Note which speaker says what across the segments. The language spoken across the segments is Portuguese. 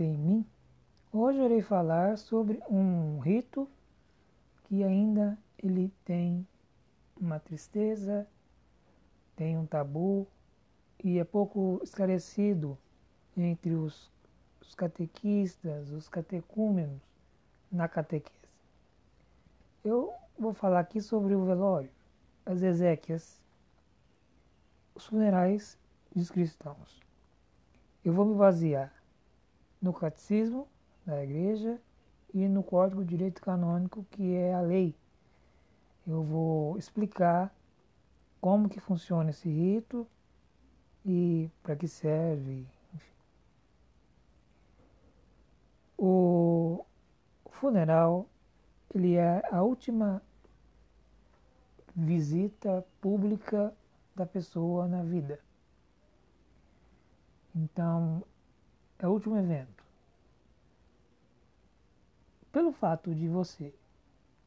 Speaker 1: em Mim, hoje irei falar sobre um rito que ainda ele tem uma tristeza, tem um tabu e é pouco esclarecido entre os, os catequistas, os catecúmenos na catequese. Eu vou falar aqui sobre o velório, as exéquias, os funerais dos cristãos. Eu vou me basear no catecismo da igreja e no Código de Direito Canônico, que é a lei. Eu vou explicar como que funciona esse rito e para que serve. Enfim. O funeral ele é a última visita pública da pessoa na vida. Então, é o último evento. Pelo fato de você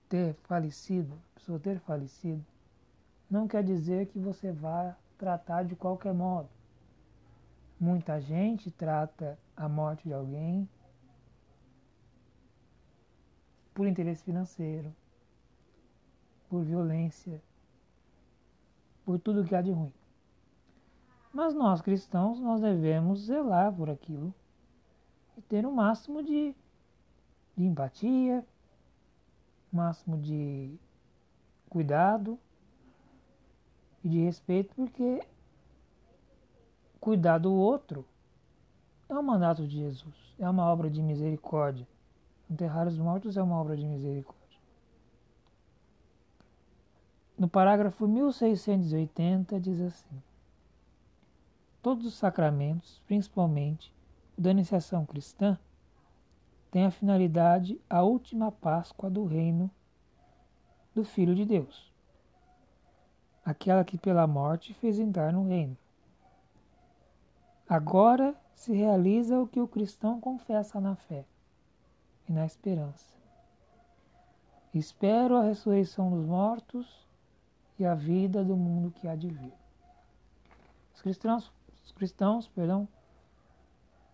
Speaker 1: ter falecido, a pessoa ter falecido, não quer dizer que você vá tratar de qualquer modo. Muita gente trata a morte de alguém por interesse financeiro, por violência, por tudo que há de ruim. Mas nós cristãos, nós devemos zelar por aquilo e ter o um máximo de, de empatia, máximo de cuidado e de respeito, porque cuidar do outro é um mandato de Jesus, é uma obra de misericórdia. Enterrar os mortos é uma obra de misericórdia. No parágrafo 1680 diz assim: Todos os sacramentos, principalmente o da iniciação cristã, têm a finalidade a última Páscoa do reino do Filho de Deus, aquela que pela morte fez entrar no reino. Agora se realiza o que o cristão confessa na fé e na esperança. Espero a ressurreição dos mortos e a vida do mundo que há de vir. Os cristãos, os cristãos perdão,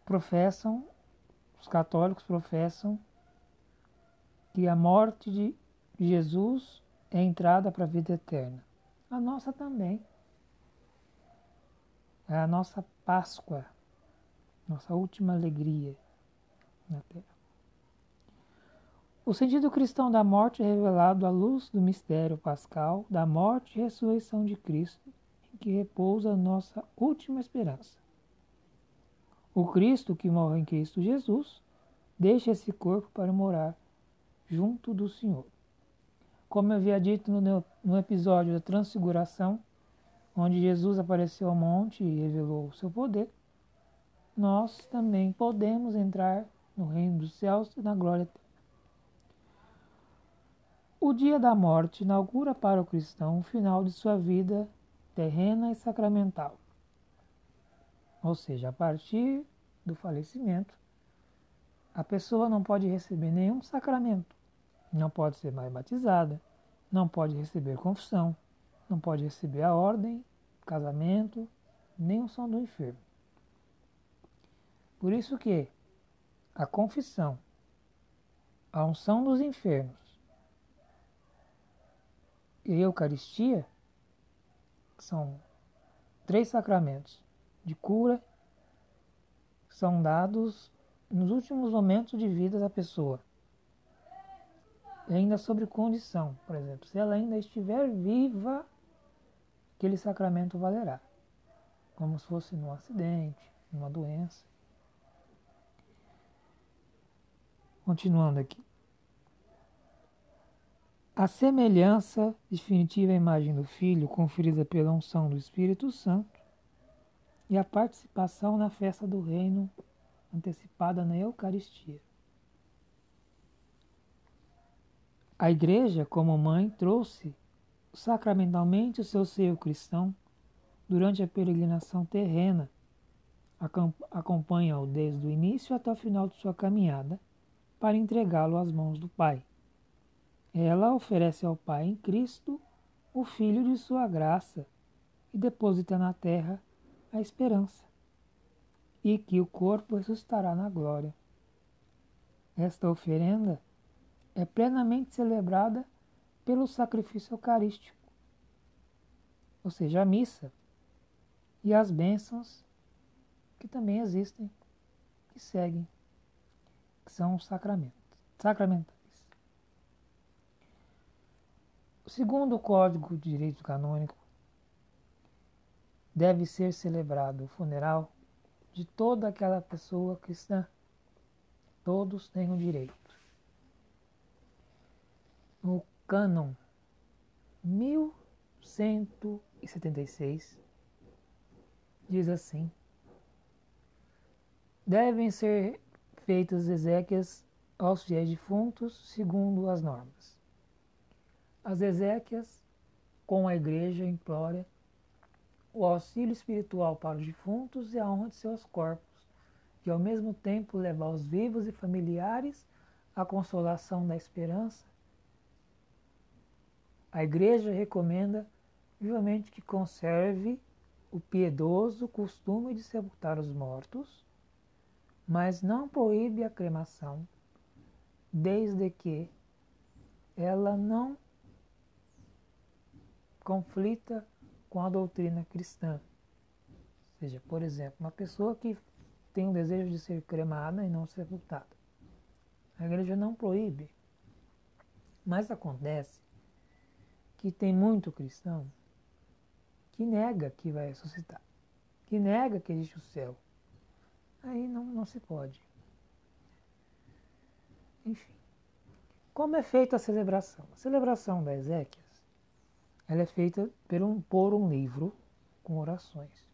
Speaker 1: professam, os católicos professam que a morte de Jesus é entrada para a vida eterna. A nossa também. É a nossa Páscoa, nossa última alegria na terra. O sentido cristão da morte é revelado à luz do mistério pascal da morte e ressurreição de Cristo, em que repousa a nossa última esperança. O Cristo que morre em Cristo Jesus deixa esse corpo para morar junto do Senhor. Como eu havia dito no, no episódio da Transfiguração, onde Jesus apareceu ao monte e revelou o seu poder, nós também podemos entrar no reino dos céus e na glória eterna. O dia da morte inaugura para o cristão o final de sua vida terrena e sacramental. Ou seja, a partir do falecimento, a pessoa não pode receber nenhum sacramento, não pode ser mais batizada, não pode receber confissão, não pode receber a ordem, casamento, nem o som do enfermo. Por isso que a confissão, a unção dos enfermos e a Eucaristia, que são três sacramentos de cura, são dados nos últimos momentos de vida da pessoa. E ainda sobre condição, por exemplo, se ela ainda estiver viva, aquele sacramento valerá, como se fosse num acidente, numa doença. Continuando aqui. A semelhança definitiva à imagem do Filho, conferida pela unção do Espírito Santo, e a participação na festa do Reino, antecipada na Eucaristia. A Igreja, como mãe, trouxe sacramentalmente o seu seio cristão durante a peregrinação terrena, acompanha-o desde o início até o final de sua caminhada para entregá-lo às mãos do Pai. Ela oferece ao Pai em Cristo o Filho de sua graça e deposita na terra a esperança. e que o corpo ressuscitará na glória. Esta oferenda é plenamente celebrada pelo sacrifício eucarístico, ou seja, a missa e as bênçãos que também existem e seguem, que são os sacramentos, sacramentais. O Código de Direito Canônico deve ser celebrado o funeral de toda aquela pessoa cristã. Todos têm o direito. No cânon 1176 diz assim: Devem ser feitas exéquias aos fiéis defuntos segundo as normas. As exéquias com a igreja implora o auxílio espiritual para os defuntos e a honra de seus corpos, e ao mesmo tempo levar os vivos e familiares a consolação da esperança. A Igreja recomenda vivamente que conserve o piedoso costume de sepultar os mortos, mas não proíbe a cremação, desde que ela não conflita com a doutrina cristã. Ou seja, por exemplo, uma pessoa que tem o desejo de ser cremada e não sepultada. A igreja não proíbe. Mas acontece que tem muito cristão que nega que vai ressuscitar, que nega que existe o céu. Aí não, não se pode. Enfim. Como é feita a celebração? A celebração da Ezequiel ela é feita por um, por um livro com orações.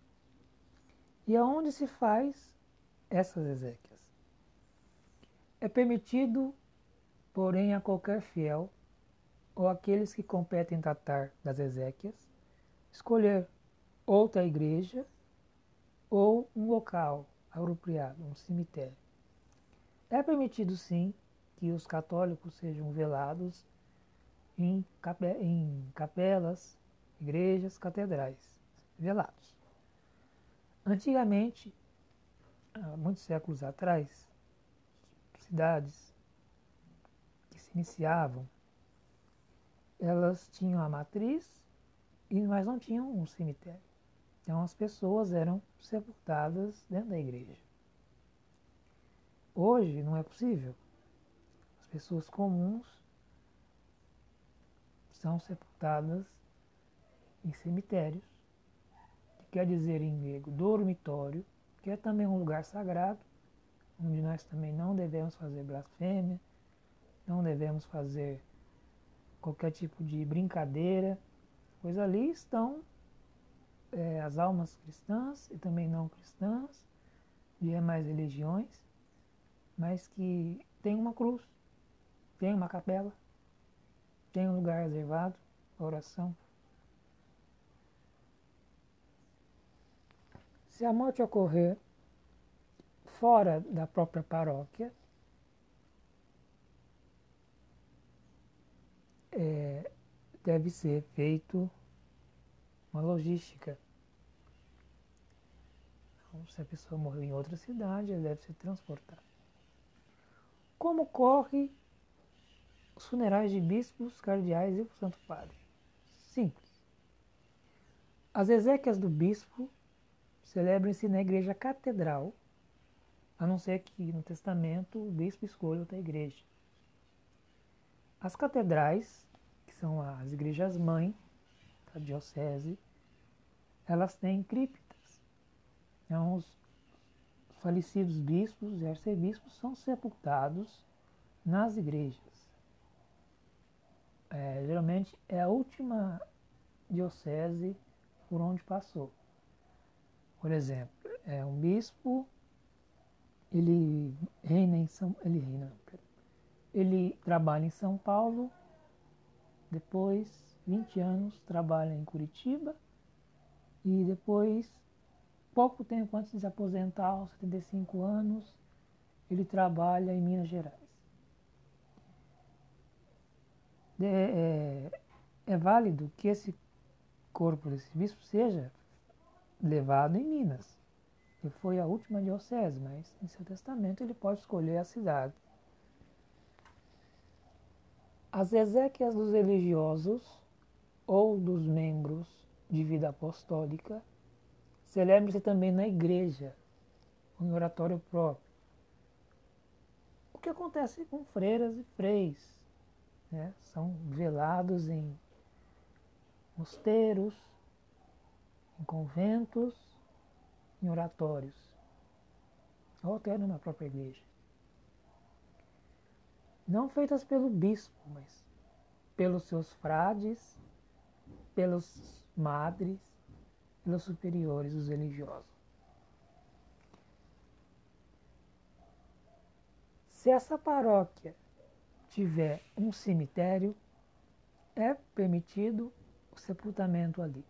Speaker 1: E aonde se faz essas exéquias? É permitido, porém, a qualquer fiel ou aqueles que competem tratar das exéquias, escolher outra igreja ou um local apropriado, um cemitério. É permitido, sim, que os católicos sejam velados em, em capelas, igrejas, catedrais, velados. Antigamente, há muitos séculos atrás, cidades que se iniciavam, elas tinham a matriz, mas não tinham um cemitério. Então as pessoas eram sepultadas dentro da igreja. Hoje não é possível. As pessoas comuns são sepultadas em cemitérios, que quer dizer em grego dormitório, que é também um lugar sagrado, onde nós também não devemos fazer blasfêmia, não devemos fazer qualquer tipo de brincadeira, pois ali estão é, as almas cristãs e também não cristãs, de demais religiões, mas que tem uma cruz, tem uma capela, tem um lugar reservado para oração. Se a morte ocorrer fora da própria paróquia, é, deve ser feito uma logística. Então, se a pessoa morreu em outra cidade, ela deve ser transportada. Como corre os funerais de bispos, cardeais e o Santo Padre. Simples. As exéquias do bispo celebram-se na igreja catedral, a não ser que no testamento o bispo escolha outra igreja. As catedrais, que são as igrejas mãe da diocese, elas têm criptas. Então, os falecidos bispos e arcebispos são sepultados nas igrejas é, geralmente é a última diocese por onde passou. Por exemplo, é um bispo, ele reina em São, ele reina, ele trabalha em São Paulo, depois 20 anos trabalha em Curitiba e depois pouco tempo antes de se aposentar, aos 75 anos, ele trabalha em Minas Gerais. É, é, é válido que esse corpo desse bispo seja levado em Minas. que foi a última diocese, mas em seu testamento ele pode escolher a cidade. As exéquias dos religiosos ou dos membros de vida apostólica celebram-se também na igreja, em oratório próprio. O que acontece com freiras e freis? Né? São velados em mosteiros, em conventos, em oratórios, ou até numa própria igreja. Não feitas pelo bispo, mas pelos seus frades, pelos madres, pelos superiores, os religiosos. Se essa paróquia tiver um cemitério, é permitido o sepultamento ali.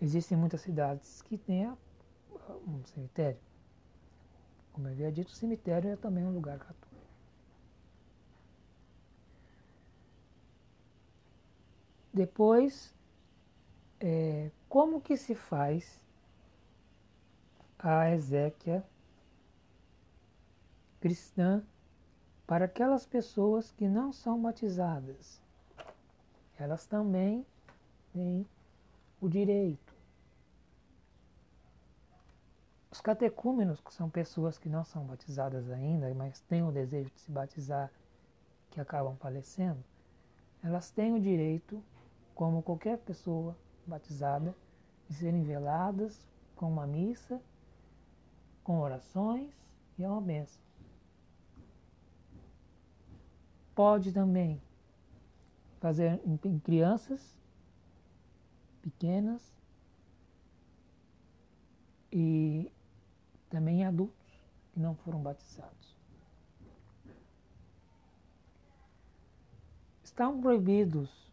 Speaker 1: Existem muitas cidades que têm um cemitério. Como eu havia dito, o cemitério é também um lugar católico. Depois, é, como que se faz a exéquia cristã para aquelas pessoas que não são batizadas. Elas também têm o direito. Os catecúmenos, que são pessoas que não são batizadas ainda, mas têm o desejo de se batizar, que acabam falecendo, elas têm o direito, como qualquer pessoa batizada, de serem veladas com uma missa, com orações e é uma benção. Pode também fazer em crianças pequenas e também em adultos que não foram batizados. Estão proibidos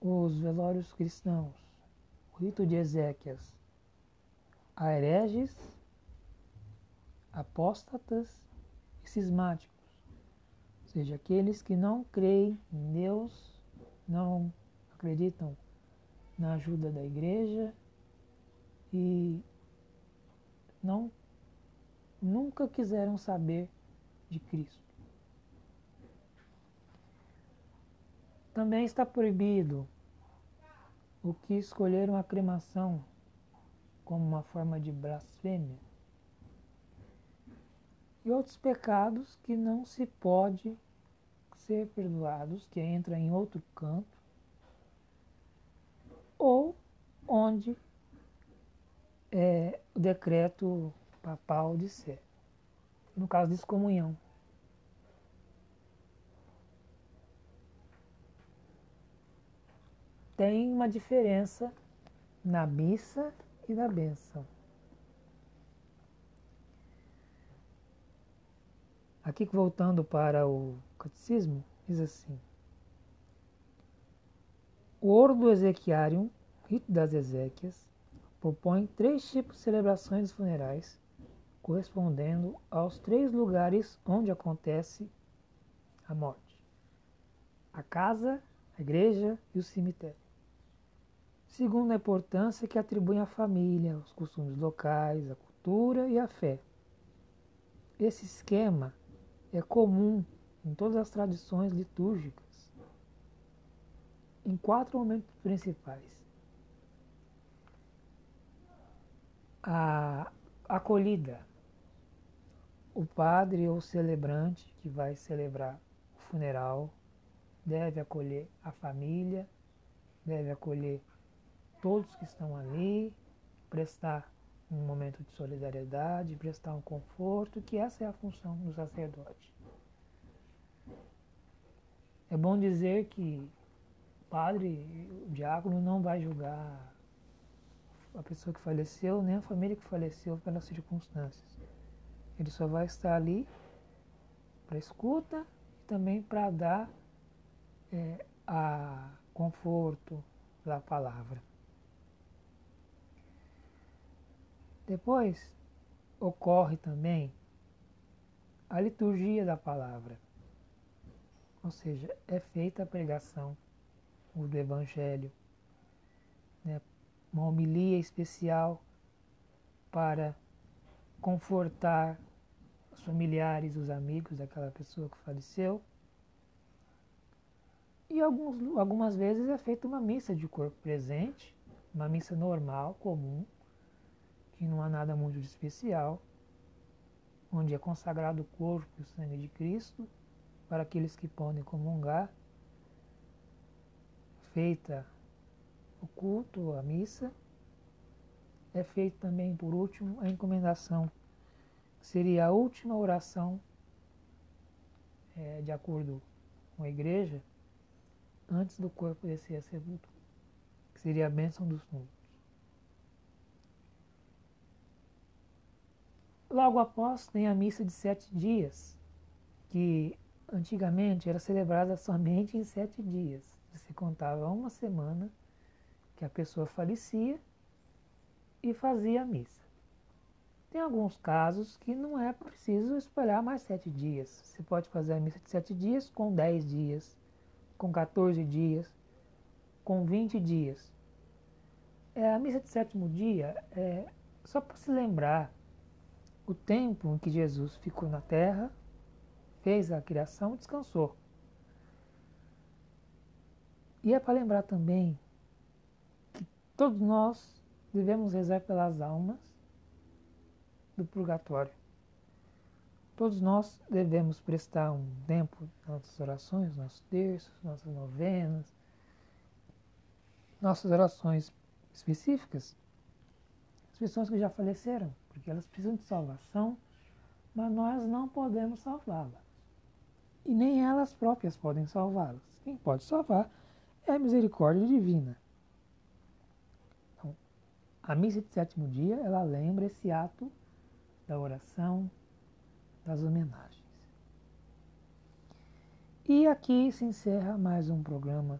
Speaker 1: os velórios cristãos, o rito de Ezequias, a hereges, apóstatas e cismáticos seja, aqueles que não creem em Deus, não acreditam na ajuda da igreja e não nunca quiseram saber de Cristo. Também está proibido o que escolheram a cremação como uma forma de blasfêmia e outros pecados que não se pode ser perdoados, que entra em outro canto, ou onde é o decreto papal disser. No caso de excomunhão. Tem uma diferença na missa e na bênção. Aqui voltando para o catecismo, diz assim: O ouro do Ezequiário, rito das Ezequias, propõe três tipos de celebrações funerais, correspondendo aos três lugares onde acontece a morte: a casa, a igreja e o cemitério. Segundo a importância que atribuem à família, os costumes locais, a cultura e a fé. Esse esquema é comum em todas as tradições litúrgicas em quatro momentos principais. A acolhida. O padre ou celebrante que vai celebrar o funeral deve acolher a família, deve acolher todos que estão ali, prestar um momento de solidariedade, prestar um conforto, que essa é a função do sacerdote. É bom dizer que o padre, o diácono não vai julgar a pessoa que faleceu, nem a família que faleceu pelas circunstâncias. Ele só vai estar ali para escuta e também para dar é, a conforto da palavra. Depois ocorre também a liturgia da palavra, ou seja, é feita a pregação do Evangelho, né, uma homilia especial para confortar os familiares, os amigos daquela pessoa que faleceu. E alguns, algumas vezes é feita uma missa de corpo presente, uma missa normal, comum, que não há nada muito de especial, onde é consagrado o corpo e o sangue de Cristo para aqueles que podem comungar, feita o culto, a missa, é feita também, por último, a encomendação, que seria a última oração, é, de acordo com a igreja, antes do corpo descer a sepultura, que seria a bênção dos mundos. Logo após tem a missa de sete dias, que antigamente era celebrada somente em sete dias. Se contava uma semana que a pessoa falecia e fazia a missa. Tem alguns casos que não é preciso esperar mais sete dias. Você pode fazer a missa de sete dias com dez dias, com 14 dias, com 20 dias. É, a missa de sétimo dia é só para se lembrar o tempo em que Jesus ficou na terra, fez a criação descansou. E é para lembrar também que todos nós devemos rezar pelas almas do purgatório. Todos nós devemos prestar um tempo nas nossas orações, nossos terços, nossas novenas, nossas orações específicas, as pessoas que já faleceram, porque elas precisam de salvação, mas nós não podemos salvá-las. E nem elas próprias podem salvá-las. Quem pode salvar é a misericórdia divina. Então, a missa de sétimo dia, ela lembra esse ato da oração, das homenagens. E aqui se encerra mais um programa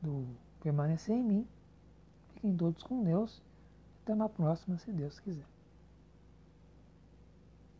Speaker 1: do Permanecer em Mim. Fiquem todos com Deus. Até uma próxima, se Deus quiser.